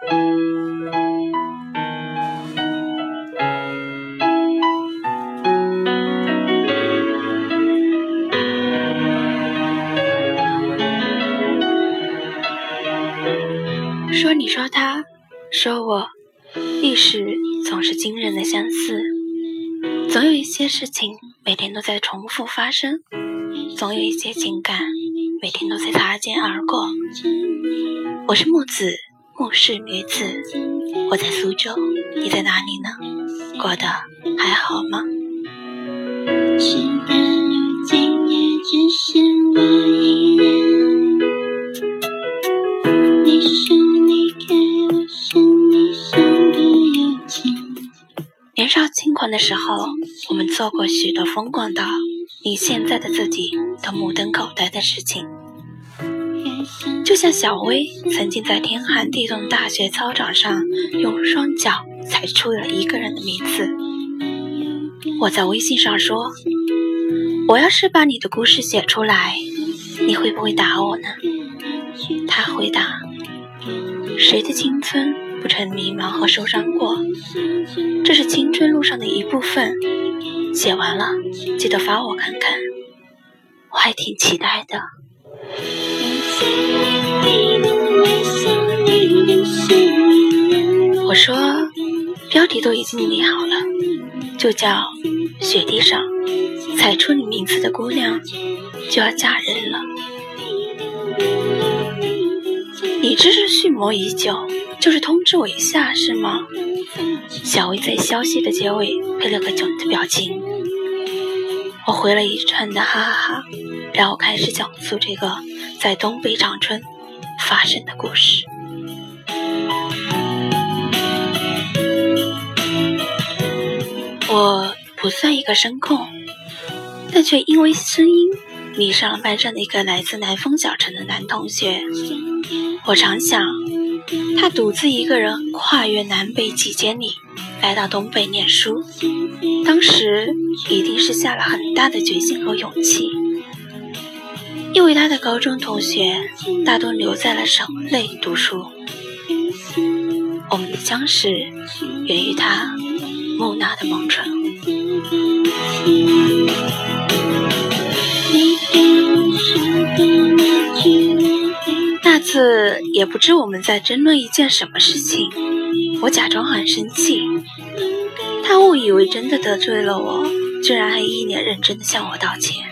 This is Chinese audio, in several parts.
说你说他，说我，历史总是惊人的相似。总有一些事情每天都在重复发生，总有一些情感每天都在擦肩而过。我是木子，木氏女子，我在苏州，你在哪里呢？过得还好吗？年少轻狂的时候，我们做过许多疯狂到，令现在的自己都目瞪口呆的事情。就像小薇曾经在天寒地冻大学操场上，用双脚踩出了一个人的名字。我在微信上说：“我要是把你的故事写出来，你会不会打我呢？”他回答：“谁的青春不曾迷茫和受伤过？这是青春路上的一部分。写完了，记得发我看看，我还挺期待的。”都已经拟好了，就叫“雪地上踩出你名字的姑娘就要嫁人了”。你这是蓄谋已久，就是通知我一下是吗？小薇在消息的结尾配了个囧的表情，我回了一串的哈哈哈，然后开始讲述这个在东北长春发生的故事。我不算一个声控，但却因为声音迷上了班上的一个来自南丰小城的男同学。我常想，他独自一个人跨越南北几千里来到东北念书，当时一定是下了很大的决心和勇气。因为他的高中同学大多留在了省内读书，我们的相识源于他。木讷的梦春。那次也不知我们在争论一件什么事情，我假装很生气，他误以为真的得罪了我，居然还一脸认真的向我道歉。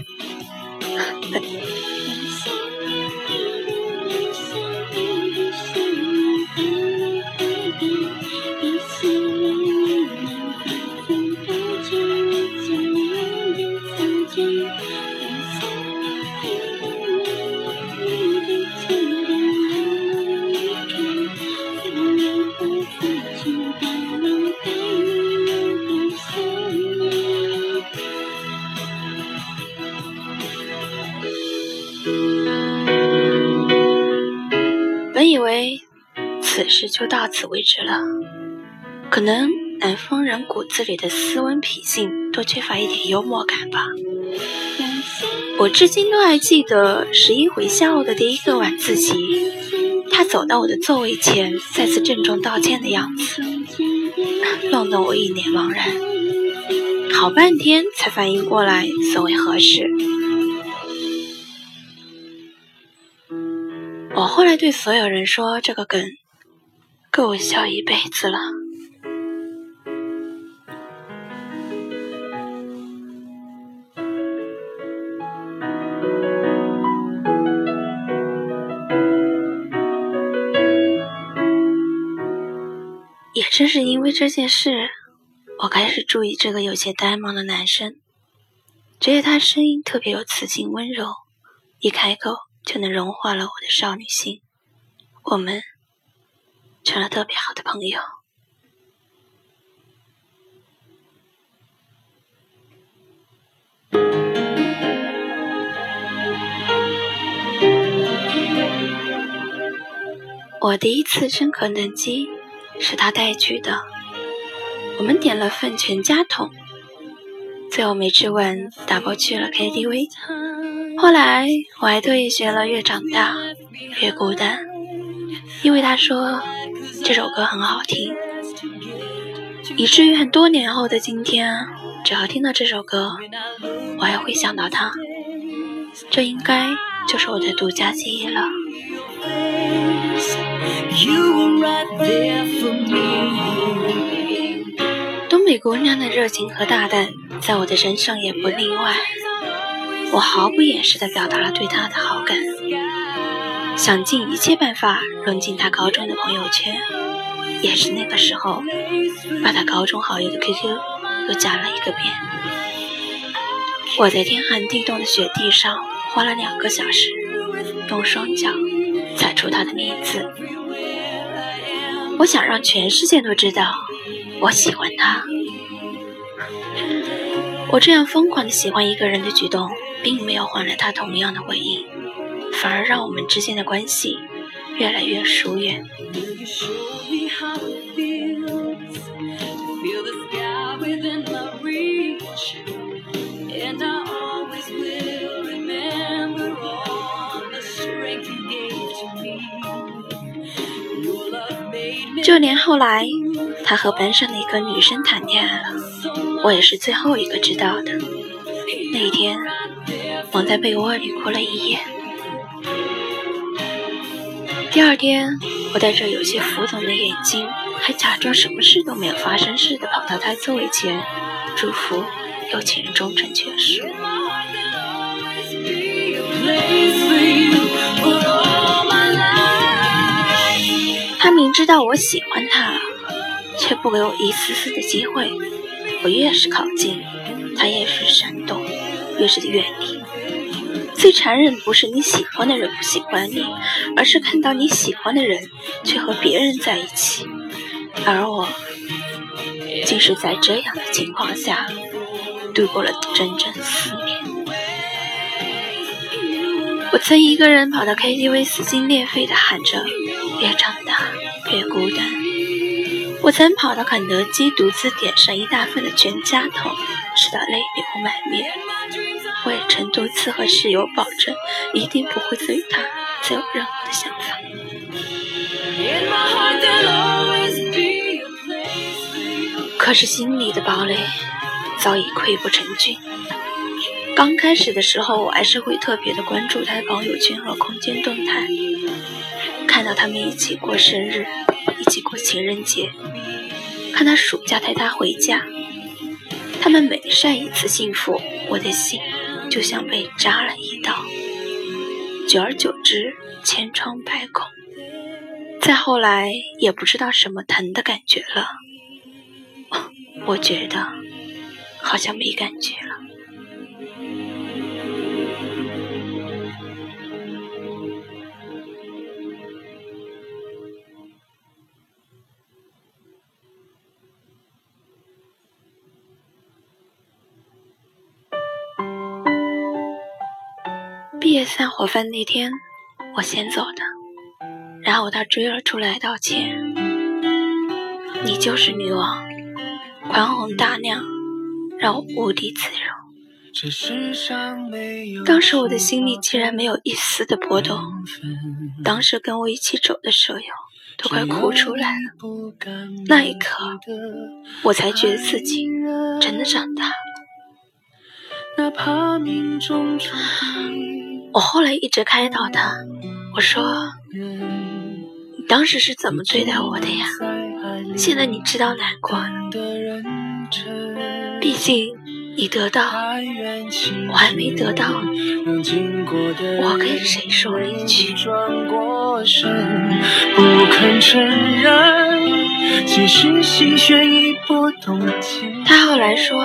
就到此为止了，可能南方人骨子里的斯文脾性多缺乏一点幽默感吧。我至今都还记得十一回校的第一个晚自习，他走到我的座位前，再次郑重道歉的样子，弄得我一脸茫然，好半天才反应过来所谓何事。我后来对所有人说：“这个梗够我笑一辈子了。”也正是因为这件事，我开始注意这个有些呆萌的男生，觉得他声音特别有磁性温柔，一开口。就能融化了我的少女心，我们成了特别好的朋友。我第一次深刻登机是他带去的，我们点了份全家桶，最后没吃完，打包去了 KTV。后来我还特意学了，越长大越孤单，因为他说这首歌很好听，以至于很多年后的今天，只要听到这首歌，我还会想到他。这应该就是我的独家记忆了。东北姑娘的热情和大胆，在我的身上也不例外。我毫不掩饰地表达了对她的好感，想尽一切办法融进他高中的朋友圈。也是那个时候，把他高中好友的 QQ 又加了一个遍。我在天寒地冻的雪地上花了两个小时，用双脚踩出他的名字。我想让全世界都知道我喜欢他。我这样疯狂的喜欢一个人的举动，并没有换来他同样的回应，反而让我们之间的关系越来越疏远。就连后来，他和班上的一个女生谈恋爱了，我也是最后一个知道的。那一天，蒙在被窝里哭了一夜。第二天，我带着有些浮肿的眼睛，还假装什么事都没有发生似的，跑到他座位前，祝福有情人终成眷属。他明知道我喜欢他，却不给我一丝丝的机会。我越是靠近，他越是闪躲，越是远离。最残忍不是你喜欢的人不喜欢你，而是看到你喜欢的人却和别人在一起，而我竟是在这样的情况下度过了整整四年。我曾一个人跑到 KTV，撕心裂肺地喊着。越长大越孤单。我曾跑到肯德基，独自点上一大份的全家桶，吃到泪流满面。我也曾多次和室友保证，一定不会对他再有任何的想法。可是心里的堡垒早已溃不成军。刚开始的时候，我还是会特别的关注他的朋友圈和空间动态。看到他们一起过生日，一起过情人节，看他暑假带他回家，他们每晒一次幸福，我的心就像被扎了一刀。久而久之，千疮百孔，再后来也不知道什么疼的感觉了。我觉得好像没感觉了。散伙饭那天，我先走的，然后他追了出来道歉。你就是女王，宽宏大量，让我无地自容。当时我的心里竟然没有一丝的波动，当时跟我一起走的舍友都快哭出来了。那一刻，我才觉得自己真的长大。哪怕命中注定。我后来一直开导他，我说：“你当时是怎么对待我的呀？现在你知道难过了。毕竟你得到，我还没得到。我跟谁说了一句？”他后来说：“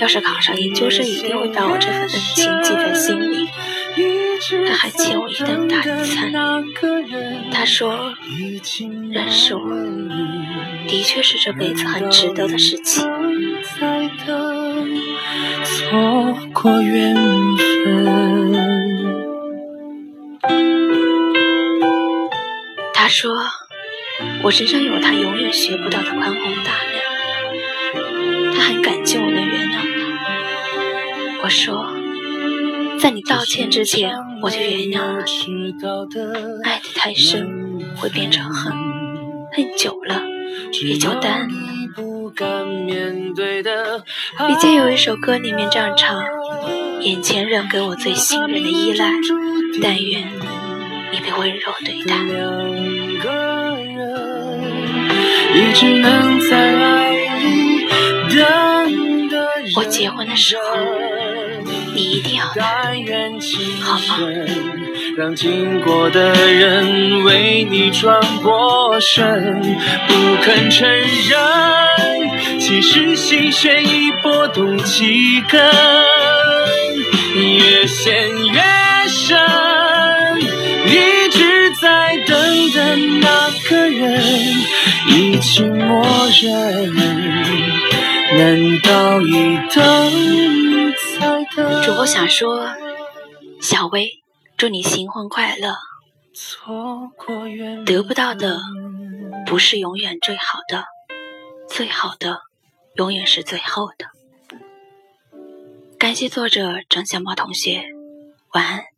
要是考上研究生，一定会把我这份恩情记在心里。”他还欠我一顿大餐。他说：“认识我，的确是这辈子很值得的事情。”他说：“我身上有他永远学不到的宽宏大量。”他很感激我能原谅他。我说。在你道歉之前，我就原谅了你。爱的太深，会变成恨；恨久了也就淡了。以前有一首歌里面这样唱：眼前人给我最信任的依赖，但愿你被温柔对待。我结婚的时候，定要来，好吗？让经过的人为你转过身，不肯承认，其实心弦已拨动几根，越陷越深，一直在等的那个人已经默认，难道一等再等？主播想说，小薇。祝你新婚快乐！得不到的不是永远最好的，最好的永远是最后的。感谢作者张小猫同学，晚安。